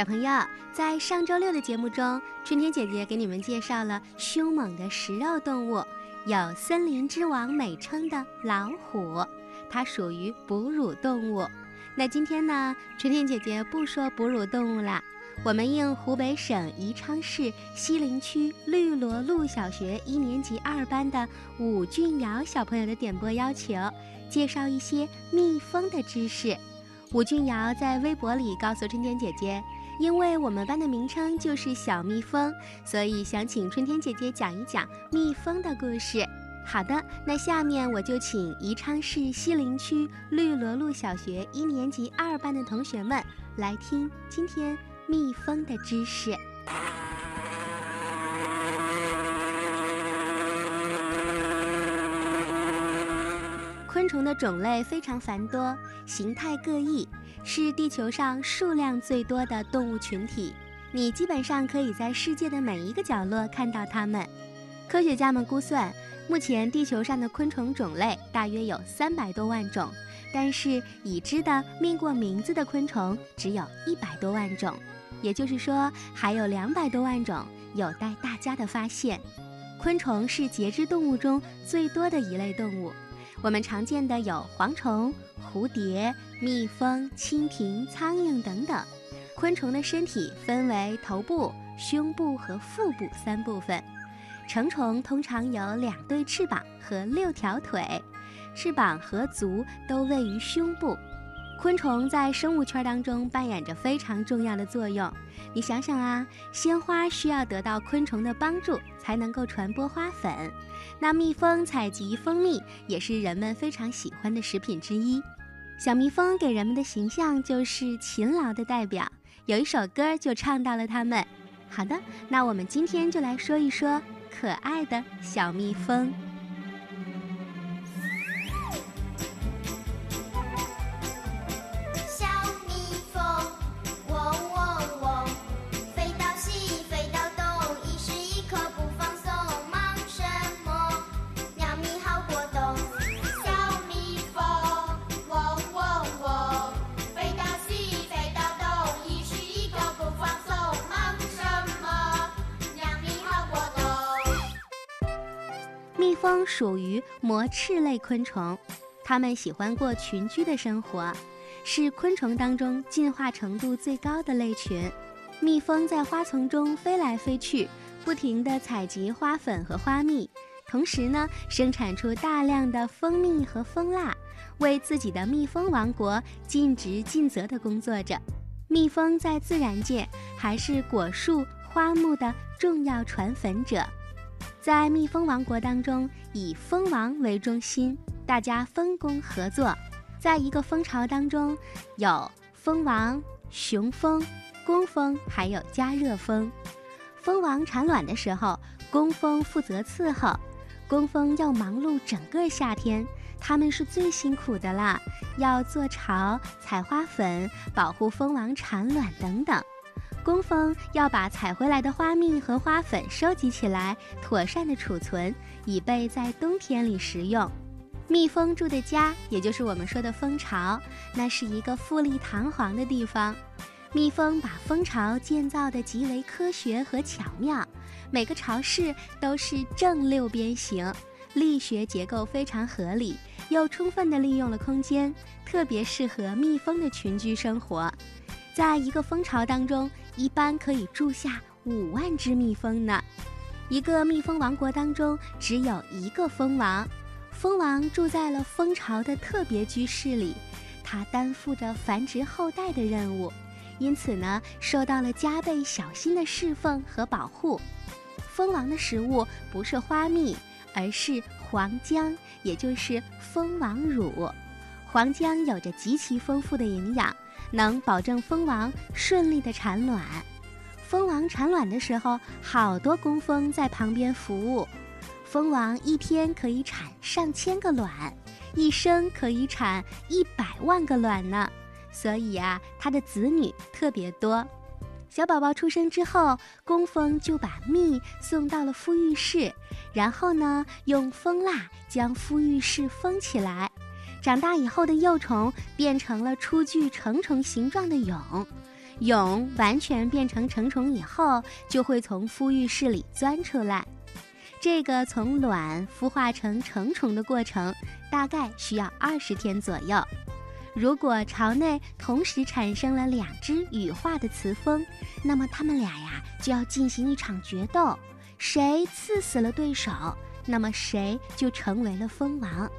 小朋友，在上周六的节目中，春天姐姐给你们介绍了凶猛的食肉动物，有“森林之王”美称的老虎，它属于哺乳动物。那今天呢，春天姐姐不说哺乳动物了，我们应湖北省宜昌市西陵区绿萝路小学一年级二班的武俊尧小朋友的点播要求，介绍一些蜜蜂的知识。武俊瑶在微博里告诉春天姐姐，因为我们班的名称就是小蜜蜂，所以想请春天姐姐讲一讲蜜蜂的故事。好的，那下面我就请宜昌市西陵区绿萝路小学一年级二班的同学们来听今天蜜蜂的知识。昆虫的种类非常繁多，形态各异，是地球上数量最多的动物群体。你基本上可以在世界的每一个角落看到它们。科学家们估算，目前地球上的昆虫种类大约有三百多万种，但是已知的命过名字的昆虫只有一百多万种，也就是说，还有两百多万种有待大家的发现。昆虫是节肢动物中最多的一类动物。我们常见的有蝗虫、蝴蝶、蜜蜂、蜻蜓、苍蝇等等。昆虫的身体分为头部、胸部和腹部三部分。成虫通常有两对翅膀和六条腿，翅膀和足都位于胸部。昆虫在生物圈当中扮演着非常重要的作用。你想想啊，鲜花需要得到昆虫的帮助才能够传播花粉，那蜜蜂采集蜂蜜也是人们非常喜欢的食品之一。小蜜蜂给人们的形象就是勤劳的代表，有一首歌就唱到了它们。好的，那我们今天就来说一说可爱的小蜜蜂。蜂属于膜翅类昆虫，它们喜欢过群居的生活，是昆虫当中进化程度最高的类群。蜜蜂在花丛中飞来飞去，不停地采集花粉和花蜜，同时呢，生产出大量的蜂蜜和蜂蜡，为自己的蜜蜂王国尽职尽责地工作着。蜜蜂在自然界还是果树、花木的重要传粉者。在蜜蜂王国当中，以蜂王为中心，大家分工合作。在一个蜂巢当中，有蜂王、雄蜂、工蜂，还有加热蜂。蜂王产卵的时候，工蜂负责伺候。工蜂要忙碌整个夏天，它们是最辛苦的啦，要做巢、采花粉、保护蜂王产卵等等。工蜂要把采回来的花蜜和花粉收集起来，妥善的储存，以备在冬天里食用。蜜蜂住的家，也就是我们说的蜂巢，那是一个富丽堂皇的地方。蜜蜂把蜂巢建造的极为科学和巧妙，每个巢室都是正六边形，力学结构非常合理，又充分的利用了空间，特别适合蜜蜂的群居生活。在一个蜂巢当中，一般可以住下五万只蜜蜂呢。一个蜜蜂王国当中只有一个蜂王，蜂王住在了蜂巢的特别居室里，它担负着繁殖后代的任务，因此呢，受到了加倍小心的侍奉和保护。蜂王的食物不是花蜜，而是黄浆，也就是蜂王乳。黄浆有着极其丰富的营养。能保证蜂王顺利的产卵。蜂王产卵的时候，好多工蜂在旁边服务。蜂王一天可以产上千个卵，一生可以产一百万个卵呢。所以啊，它的子女特别多。小宝宝出生之后，工蜂就把蜜送到了孵育室，然后呢，用蜂蜡将孵育室封起来。长大以后的幼虫变成了初具成虫形状的蛹，蛹完全变成成虫以后，就会从孵育室里钻出来。这个从卵孵化成成虫的过程，大概需要二十天左右。如果巢内同时产生了两只羽化的雌蜂，那么它们俩呀就要进行一场决斗，谁刺死了对手，那么谁就成为了蜂王。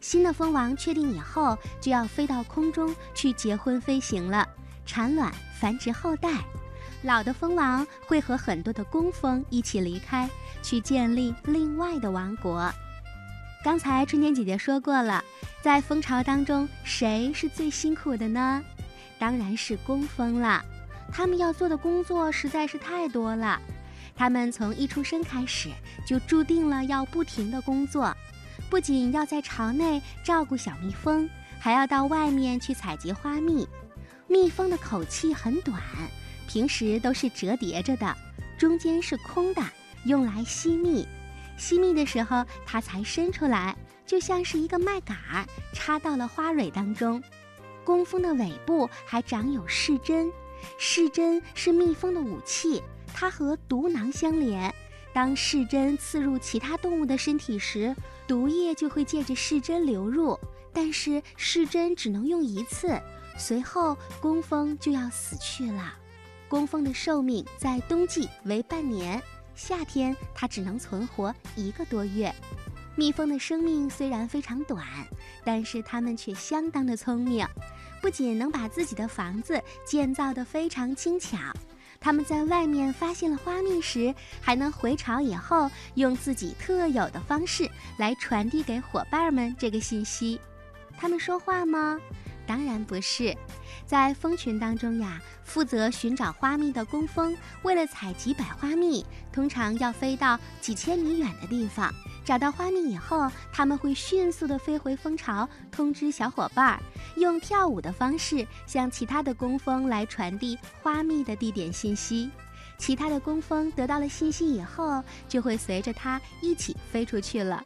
新的蜂王确定以后，就要飞到空中去结婚飞行了，产卵繁殖后代。老的蜂王会和很多的工蜂一起离开，去建立另外的王国。刚才春天姐姐说过了，在蜂巢当中，谁是最辛苦的呢？当然是工蜂了。他们要做的工作实在是太多了，他们从一出生开始就注定了要不停的工作。不仅要在巢内照顾小蜜蜂，还要到外面去采集花蜜。蜜蜂的口气很短，平时都是折叠着的，中间是空的，用来吸蜜。吸蜜的时候，它才伸出来，就像是一个麦秆儿插到了花蕊当中。工蜂的尾部还长有视针，视针是蜜蜂的武器，它和毒囊相连。当噬针刺入其他动物的身体时，毒液就会借着噬针流入，但是噬针只能用一次，随后工蜂就要死去了。工蜂的寿命在冬季为半年，夏天它只能存活一个多月。蜜蜂的生命虽然非常短，但是它们却相当的聪明，不仅能把自己的房子建造得非常轻巧。他们在外面发现了花蜜时，还能回巢以后用自己特有的方式来传递给伙伴们这个信息。他们说话吗？当然不是。在蜂群当中呀，负责寻找花蜜的工蜂，为了采集百花蜜，通常要飞到几千米远的地方。找到花蜜以后，他们会迅速地飞回蜂巢，通知小伙伴儿，用跳舞的方式向其他的工蜂来传递花蜜的地点信息。其他的工蜂得到了信息以后，就会随着它一起飞出去了。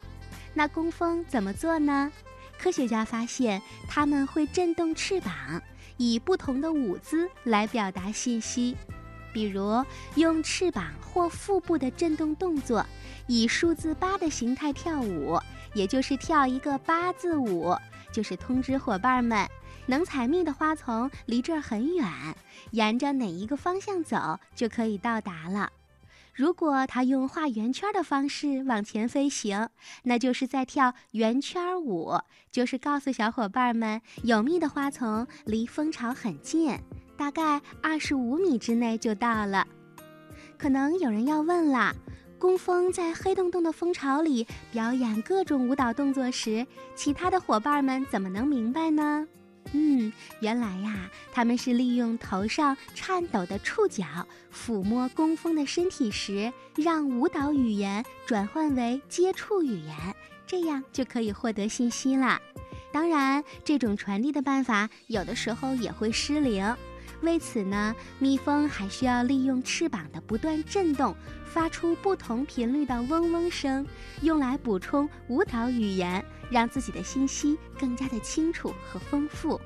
那工蜂怎么做呢？科学家发现，它们会震动翅膀，以不同的舞姿来表达信息。比如用翅膀或腹部的震动动作，以数字八的形态跳舞，也就是跳一个八字舞，就是通知伙伴们，能采蜜的花丛离这儿很远，沿着哪一个方向走就可以到达了。如果它用画圆圈的方式往前飞行，那就是在跳圆圈舞，就是告诉小伙伴们，有蜜的花丛离蜂巢很近。大概二十五米之内就到了。可能有人要问了：工蜂在黑洞洞的蜂巢里表演各种舞蹈动作时，其他的伙伴们怎么能明白呢？嗯，原来呀，他们是利用头上颤抖的触角抚摸工蜂的身体时，让舞蹈语言转换为接触语言，这样就可以获得信息了。当然，这种传递的办法有的时候也会失灵。为此呢，蜜蜂还需要利用翅膀的不断震动，发出不同频率的嗡嗡声，用来补充舞蹈语言，让自己的信息更加的清楚和丰富。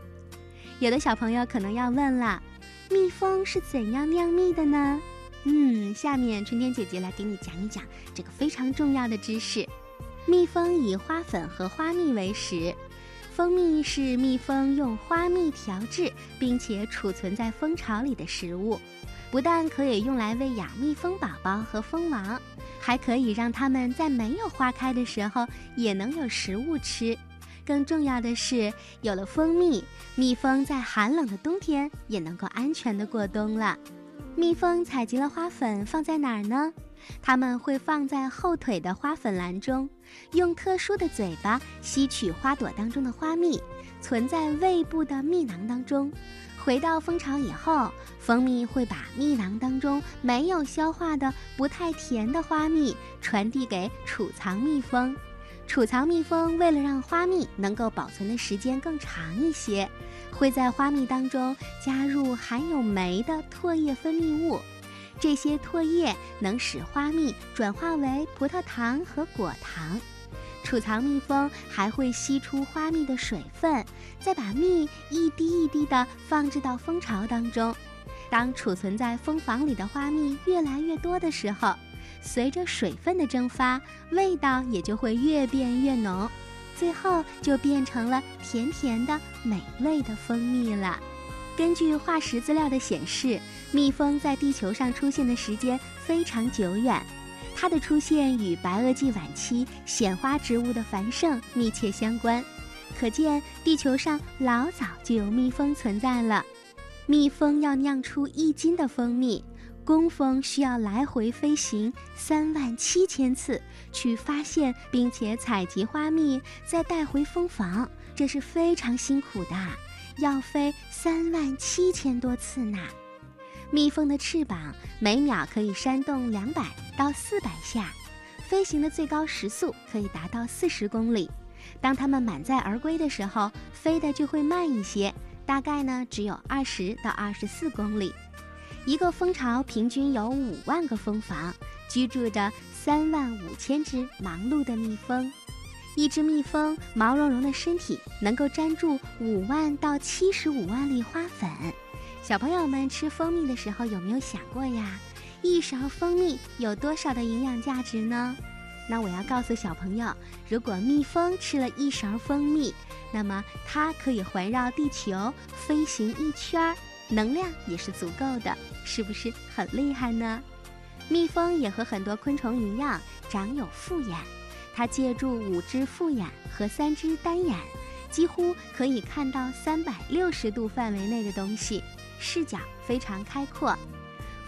有的小朋友可能要问了，蜜蜂是怎样酿蜜的呢？嗯，下面春天姐姐来给你讲一讲这个非常重要的知识。蜜蜂以花粉和花蜜为食。蜂蜜是蜜蜂用花蜜调制并且储存在蜂巢里的食物，不但可以用来喂养蜜蜂宝宝和蜂王，还可以让它们在没有花开的时候也能有食物吃。更重要的是，有了蜂蜜，蜜蜂在寒冷的冬天也能够安全的过冬了。蜜蜂采集了花粉放在哪儿呢？它们会放在后腿的花粉篮中，用特殊的嘴巴吸取花朵当中的花蜜，存在胃部的蜜囊当中。回到蜂巢以后，蜂蜜会把蜜囊当中没有消化的不太甜的花蜜传递给储藏蜜蜂。储藏蜜蜂为了让花蜜能够保存的时间更长一些，会在花蜜当中加入含有酶的唾液分泌物。这些唾液能使花蜜转化为葡萄糖和果糖。储藏蜜蜂还会吸出花蜜的水分，再把蜜一滴一滴地放置到蜂巢当中。当储存在蜂房里的花蜜越来越多的时候，随着水分的蒸发，味道也就会越变越浓，最后就变成了甜甜的美味的蜂蜜了。根据化石资料的显示，蜜蜂在地球上出现的时间非常久远，它的出现与白垩纪晚期显花植物的繁盛密切相关，可见地球上老早就有蜜蜂存在了。蜜蜂要酿出一斤的蜂蜜，工蜂需要来回飞行三万七千次去发现并且采集花蜜，再带回蜂房，这是非常辛苦的。要飞三万七千多次呢。蜜蜂的翅膀每秒可以扇动两百到四百下，飞行的最高时速可以达到四十公里。当它们满载而归的时候，飞的就会慢一些，大概呢只有二十到二十四公里。一个蜂巢平均有五万个蜂房，居住着三万五千只忙碌的蜜蜂。一只蜜蜂毛茸茸的身体能够粘住五万到七十五万粒花粉。小朋友们吃蜂蜜的时候有没有想过呀？一勺蜂蜜有多少的营养价值呢？那我要告诉小朋友，如果蜜蜂吃了一勺蜂蜜，那么它可以环绕地球飞行一圈儿，能量也是足够的，是不是很厉害呢？蜜蜂也和很多昆虫一样，长有复眼。它借助五只复眼和三只单眼，几乎可以看到三百六十度范围内的东西，视角非常开阔。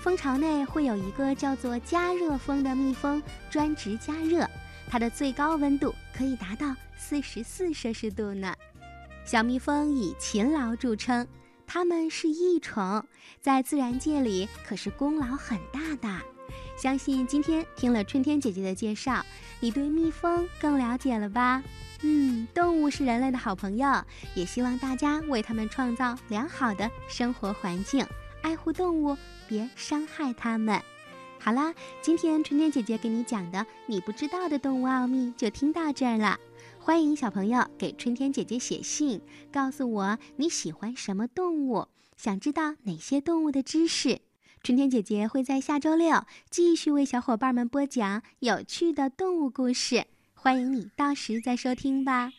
蜂巢内会有一个叫做加热蜂的蜜蜂，专职加热，它的最高温度可以达到四十四摄氏度呢。小蜜蜂以勤劳著称，它们是益虫，在自然界里可是功劳很大的。相信今天听了春天姐姐的介绍，你对蜜蜂更了解了吧？嗯，动物是人类的好朋友，也希望大家为它们创造良好的生活环境，爱护动物，别伤害它们。好啦，今天春天姐姐给你讲的你不知道的动物奥秘就听到这儿了。欢迎小朋友给春天姐姐写信，告诉我你喜欢什么动物，想知道哪些动物的知识。春天姐姐会在下周六继续为小伙伴们播讲有趣的动物故事，欢迎你到时再收听吧。